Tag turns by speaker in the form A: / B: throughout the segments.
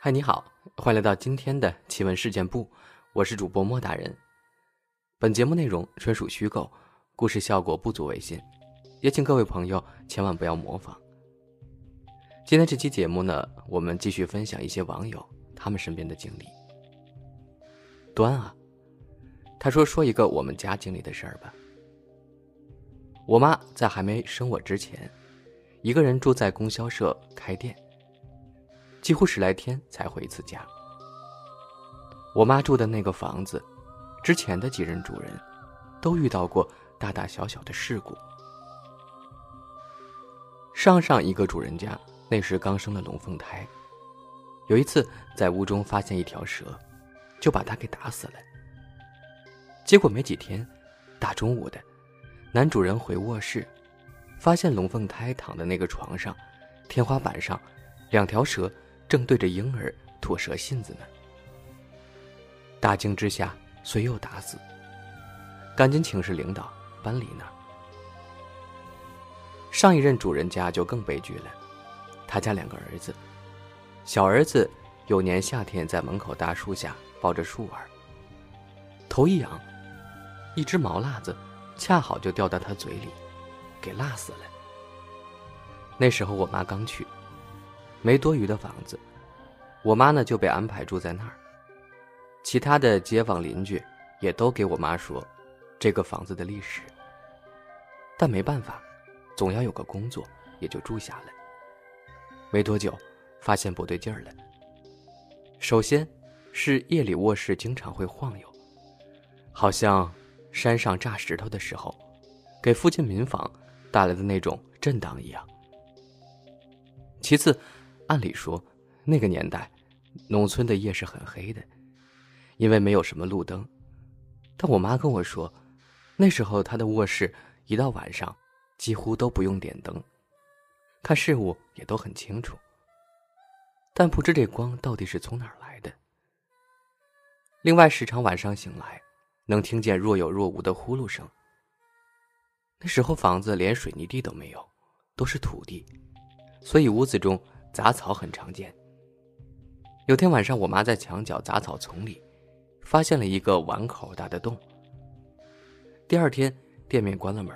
A: 嗨，你好，欢迎来到今天的奇闻事件部，我是主播莫大人。本节目内容纯属虚构，故事效果不足为信，也请各位朋友千万不要模仿。今天这期节目呢，我们继续分享一些网友他们身边的经历。端啊，他说说一个我们家经历的事儿吧。我妈在还没生我之前，一个人住在供销社开店，几乎十来天才回一次家。我妈住的那个房子，之前的几任主人，都遇到过大大小小的事故。上上一个主人家那时刚生了龙凤胎，有一次在屋中发现一条蛇，就把它给打死了。结果没几天，大中午的。男主人回卧室，发现龙凤胎躺在那个床上，天花板上，两条蛇正对着婴儿吐舌信子呢。大惊之下，遂又打死。赶紧请示领导搬离那儿。上一任主人家就更悲剧了，他家两个儿子，小儿子有年夏天在门口大树下抱着树玩，头一仰，一只毛辣子。恰好就掉到他嘴里，给辣死了。那时候我妈刚去，没多余的房子，我妈呢就被安排住在那儿。其他的街坊邻居也都给我妈说这个房子的历史。但没办法，总要有个工作，也就住下了。没多久，发现不对劲儿了。首先，是夜里卧室经常会晃悠，好像……山上炸石头的时候，给附近民房带来的那种震荡一样。其次，按理说，那个年代，农村的夜是很黑的，因为没有什么路灯。但我妈跟我说，那时候她的卧室一到晚上，几乎都不用点灯，看事物也都很清楚。但不知这光到底是从哪儿来的。另外，时常晚上醒来。能听见若有若无的呼噜声。那时候房子连水泥地都没有，都是土地，所以屋子中杂草很常见。有天晚上，我妈在墙角杂草丛里发现了一个碗口大的洞。第二天店面关了门，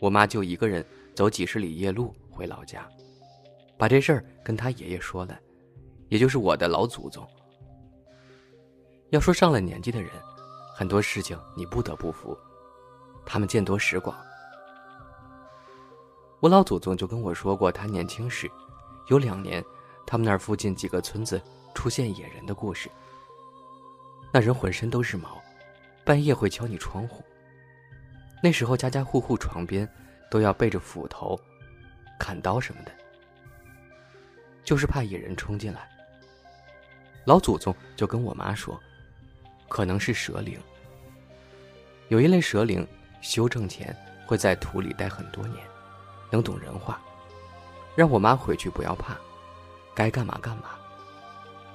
A: 我妈就一个人走几十里夜路回老家，把这事儿跟她爷爷说了，也就是我的老祖宗。要说上了年纪的人。很多事情你不得不服，他们见多识广。我老祖宗就跟我说过，他年轻时有两年，他们那儿附近几个村子出现野人的故事。那人浑身都是毛，半夜会敲你窗户。那时候家家户户床边都要备着斧头、砍刀什么的，就是怕野人冲进来。老祖宗就跟我妈说。可能是蛇灵。有一类蛇灵，修正前会在土里待很多年，能懂人话，让我妈回去不要怕，该干嘛干嘛。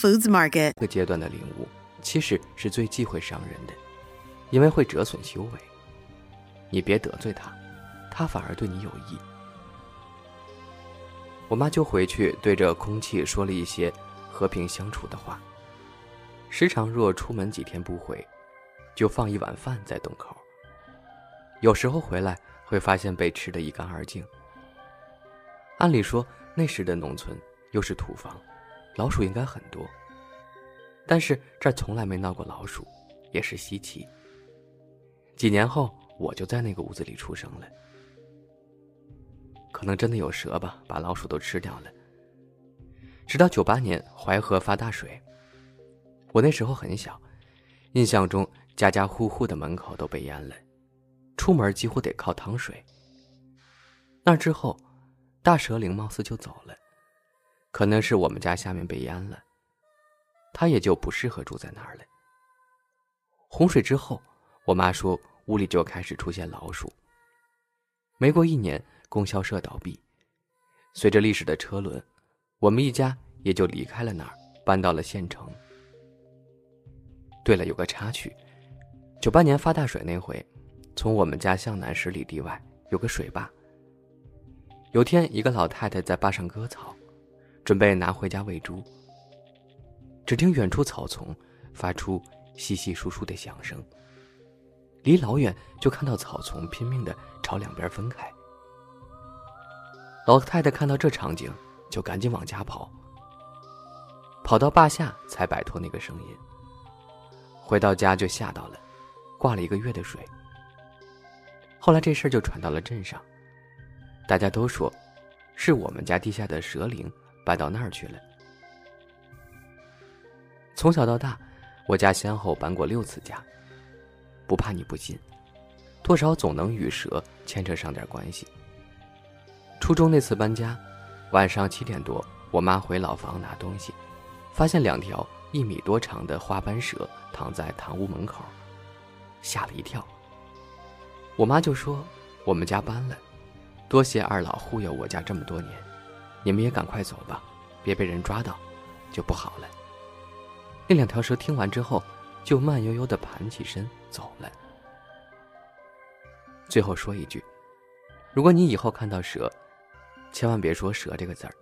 B: Foods Market。
A: 这个阶段的领悟，其实是最忌讳伤人的，因为会折损修为。你别得罪他，他反而对你有益。我妈就回去对着空气说了一些和平相处的话。时常若出门几天不回，就放一碗饭在洞口。有时候回来会发现被吃得一干二净。按理说那时的农村又是土房。老鼠应该很多，但是这儿从来没闹过老鼠，也是稀奇。几年后，我就在那个屋子里出生了。可能真的有蛇吧，把老鼠都吃掉了。直到九八年淮河发大水，我那时候很小，印象中家家户户的门口都被淹了，出门几乎得靠趟水。那之后，大蛇灵貌似就走了。可能是我们家下面被淹了，他也就不适合住在那儿了。洪水之后，我妈说屋里就开始出现老鼠。没过一年，供销社倒闭，随着历史的车轮，我们一家也就离开了那儿，搬到了县城。对了，有个插曲，九八年发大水那回，从我们家向南十里地外有个水坝。有天，一个老太太在坝上割草，准备拿回家喂猪。只听远处草丛发出稀稀疏疏的响声，离老远就看到草丛拼命的朝两边分开。老太太看到这场景，就赶紧往家跑，跑到坝下才摆脱那个声音。回到家就吓到了，挂了一个月的水。后来这事儿就传到了镇上。大家都说，是我们家地下的蛇灵搬到那儿去了。从小到大，我家先后搬过六次家。不怕你不信，多少总能与蛇牵扯上点关系。初中那次搬家，晚上七点多，我妈回老房拿东西，发现两条一米多长的花斑蛇躺在堂屋门口，吓了一跳。我妈就说：“我们家搬了。”多谢二老护佑我家这么多年，你们也赶快走吧，别被人抓到，就不好了。那两条蛇听完之后，就慢悠悠的盘起身走了。最后说一句，如果你以后看到蛇，千万别说“蛇”这个字儿，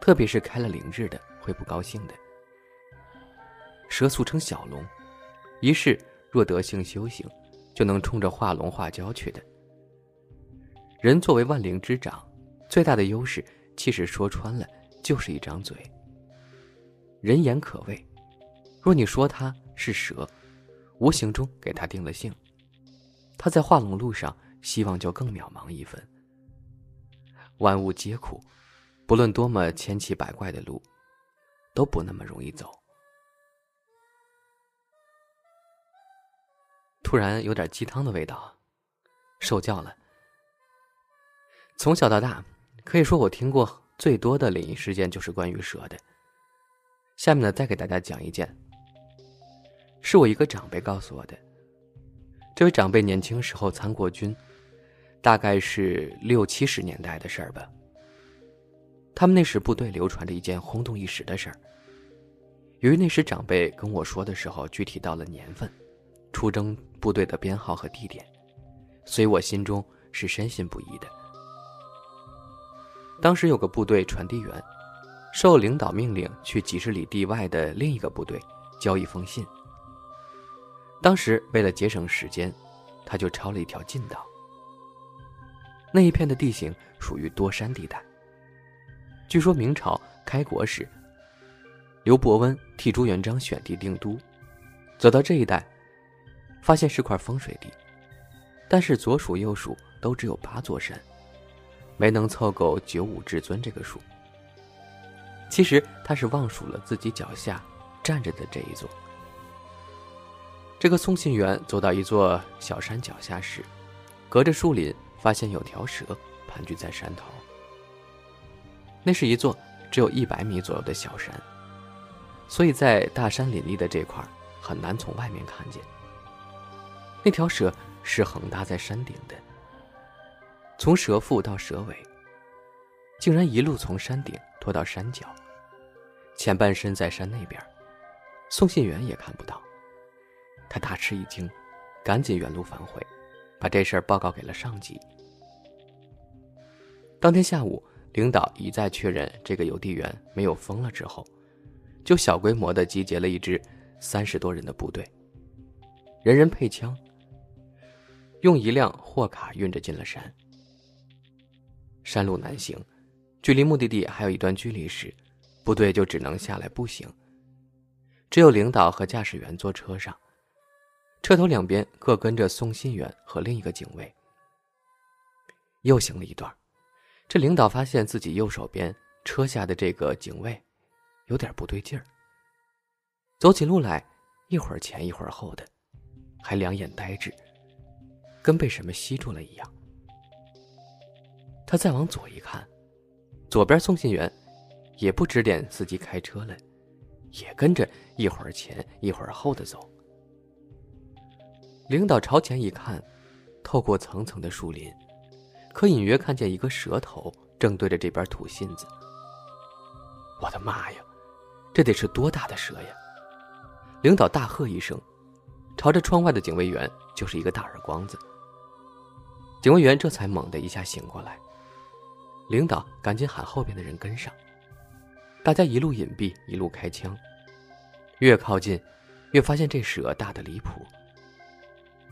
A: 特别是开了灵日的，会不高兴的。蛇俗称小龙，一世若得性修行，就能冲着化龙化蛟去的。人作为万灵之长，最大的优势其实说穿了就是一张嘴。人言可畏，若你说他是蛇，无形中给他定了性，他在化龙路上希望就更渺茫一分。万物皆苦，不论多么千奇百怪的路，都不那么容易走。突然有点鸡汤的味道，受教了。从小到大，可以说我听过最多的灵异事件就是关于蛇的。下面呢，再给大家讲一件，是我一个长辈告诉我的。这位长辈年轻时候参过军，大概是六七十年代的事儿吧。他们那时部队流传着一件轰动一时的事儿。由于那时长辈跟我说的时候具体到了年份、出征部队的编号和地点，所以我心中是深信不疑的。当时有个部队传递员，受领导命令去几十里地外的另一个部队交一封信。当时为了节省时间，他就抄了一条近道。那一片的地形属于多山地带。据说明朝开国时，刘伯温替朱元璋选地定都，走到这一带，发现是块风水地，但是左数右数都只有八座山。没能凑够九五至尊这个数。其实他是忘数了自己脚下站着的这一座。这个送信员走到一座小山脚下时，隔着树林发现有条蛇盘踞在山头。那是一座只有一百米左右的小山，所以在大山林立的这块很难从外面看见。那条蛇是横搭在山顶的。从蛇腹到蛇尾，竟然一路从山顶拖到山脚，前半身在山那边，送信员也看不到。他大吃一惊，赶紧原路返回，把这事儿报告给了上级。当天下午，领导一再确认这个邮递员没有疯了之后，就小规模的集结了一支三十多人的部队，人人配枪，用一辆货卡运着进了山。山路难行，距离目的地还有一段距离时，部队就只能下来步行。只有领导和驾驶员坐车上，车头两边各跟着送信员和另一个警卫。又行了一段，这领导发现自己右手边车下的这个警卫有点不对劲儿，走起路来一会儿前一会儿后的，还两眼呆滞，跟被什么吸住了一样。他再往左一看，左边送信员也不指点司机开车了，也跟着一会儿前一会儿后的走。领导朝前一看，透过层层的树林，可隐约看见一个蛇头正对着这边吐信子。我的妈呀，这得是多大的蛇呀！领导大喝一声，朝着窗外的警卫员就是一个大耳光子。警卫员这才猛地一下醒过来，领导赶紧喊后边的人跟上。大家一路隐蔽，一路开枪，越靠近，越发现这蛇大的离谱。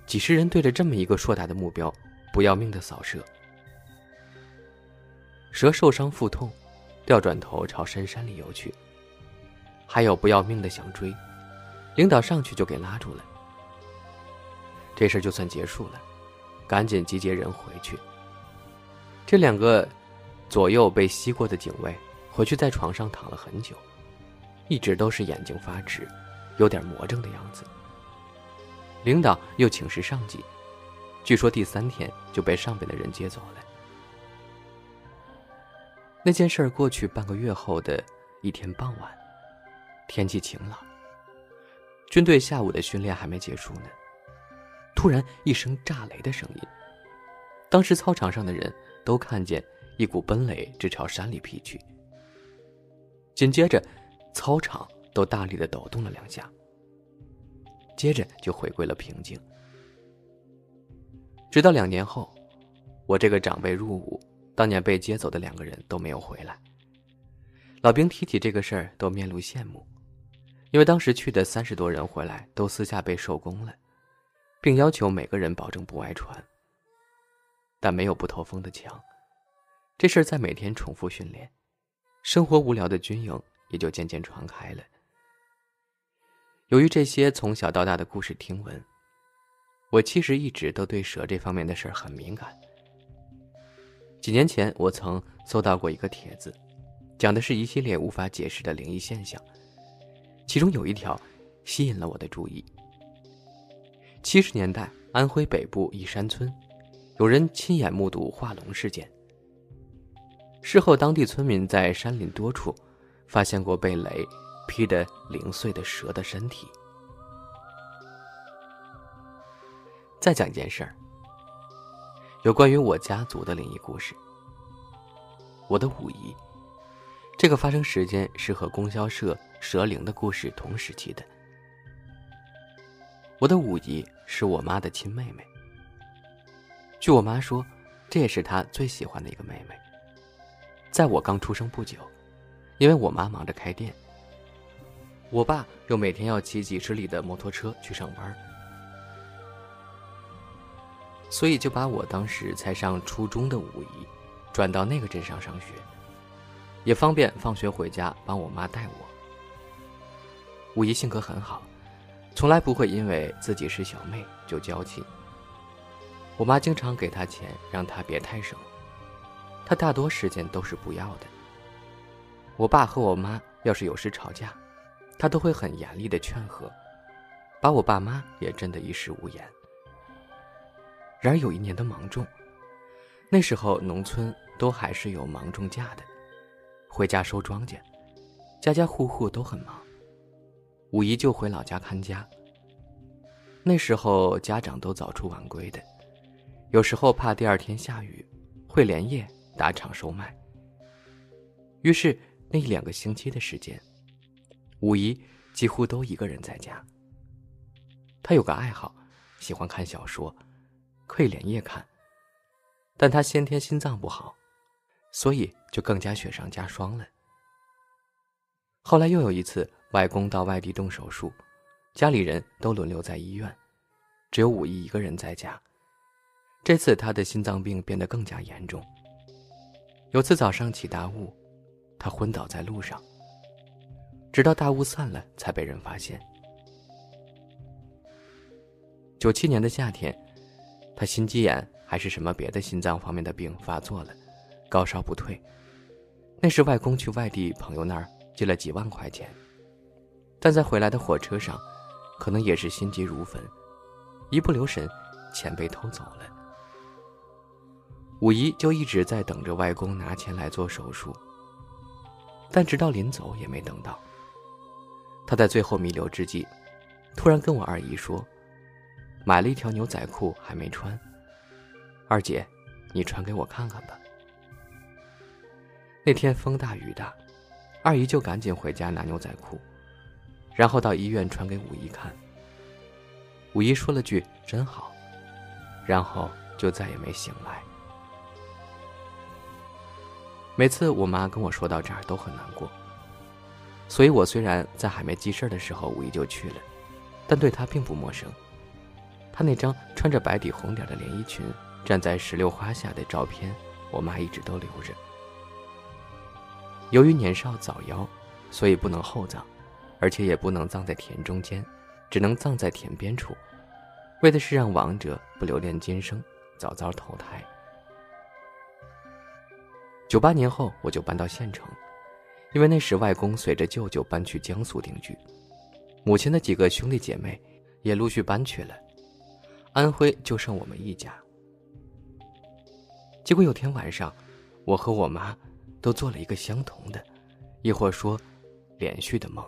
A: 几十人对着这么一个硕大的目标，不要命的扫射。蛇受伤腹痛，掉转头朝深山里游去。还有不要命的想追，领导上去就给拉住了。这事就算结束了，赶紧集结人回去。这两个左右被吸过的警卫。回去在床上躺了很久，一直都是眼睛发直，有点魔怔的样子。领导又请示上级，据说第三天就被上边的人接走了。那件事过去半个月后的一天傍晚，天气晴朗，军队下午的训练还没结束呢，突然一声炸雷的声音，当时操场上的人都看见一股奔雷直朝山里劈去。紧接着，操场都大力的抖动了两下，接着就回归了平静。直到两年后，我这个长辈入伍，当年被接走的两个人都没有回来。老兵提起这个事儿，都面露羡慕，因为当时去的三十多人回来，都私下被受功了，并要求每个人保证不外传。但没有不透风的墙，这事儿在每天重复训练。生活无聊的军营也就渐渐传开了。由于这些从小到大的故事听闻，我其实一直都对蛇这方面的事儿很敏感。几年前，我曾搜到过一个帖子，讲的是一系列无法解释的灵异现象，其中有一条吸引了我的注意。七十年代，安徽北部一山村，有人亲眼目睹化龙事件。事后，当地村民在山林多处发现过被雷劈得零碎的蛇的身体。再讲一件事儿，有关于我家族的灵异故事。我的五姨，这个发生时间是和供销社蛇灵的故事同时期的。我的五姨是我妈的亲妹妹。据我妈说，这也是她最喜欢的一个妹妹。在我刚出生不久，因为我妈忙着开店，我爸又每天要骑几十里的摩托车去上班，所以就把我当时才上初中的五姨转到那个镇上上学，也方便放学回家帮我妈带我。五姨性格很好，从来不会因为自己是小妹就娇气。我妈经常给她钱，让她别太省。他大多时间都是不要的。我爸和我妈要是有事吵架，他都会很严厉的劝和，把我爸妈也震得一时无言。然而有一年的芒种，那时候农村都还是有芒种假的，回家收庄稼，家家户户都很忙，五一就回老家看家。那时候家长都早出晚归的，有时候怕第二天下雨，会连夜。打场收麦。于是那两个星期的时间，五姨几乎都一个人在家。她有个爱好，喜欢看小说，可以连夜看。但她先天心脏不好，所以就更加雪上加霜了。后来又有一次，外公到外地动手术，家里人都轮流在医院，只有五姨一个人在家。这次他的心脏病变得更加严重。有次早上起大雾，他昏倒在路上。直到大雾散了，才被人发现。九七年的夏天，他心肌炎还是什么别的心脏方面的病发作了，高烧不退。那时外公去外地朋友那儿借了几万块钱，但在回来的火车上，可能也是心急如焚，一不留神，钱被偷走了。五姨就一直在等着外公拿钱来做手术，但直到临走也没等到。他在最后弥留之际，突然跟我二姨说：“买了一条牛仔裤还没穿，二姐，你穿给我看看吧。”那天风大雨大，二姨就赶紧回家拿牛仔裤，然后到医院穿给五姨看。五姨说了句“真好”，然后就再也没醒来。每次我妈跟我说到这儿都很难过，所以我虽然在还没记事的时候五姨就去了，但对她并不陌生。她那张穿着白底红点的连衣裙站在石榴花下的照片，我妈一直都留着。由于年少早夭，所以不能厚葬，而且也不能葬在田中间，只能葬在田边处，为的是让亡者不留恋今生，早早投胎。九八年后，我就搬到县城，因为那时外公随着舅舅搬去江苏定居，母亲的几个兄弟姐妹也陆续搬去了，安徽就剩我们一家。结果有天晚上，我和我妈都做了一个相同的，亦或说连续的梦。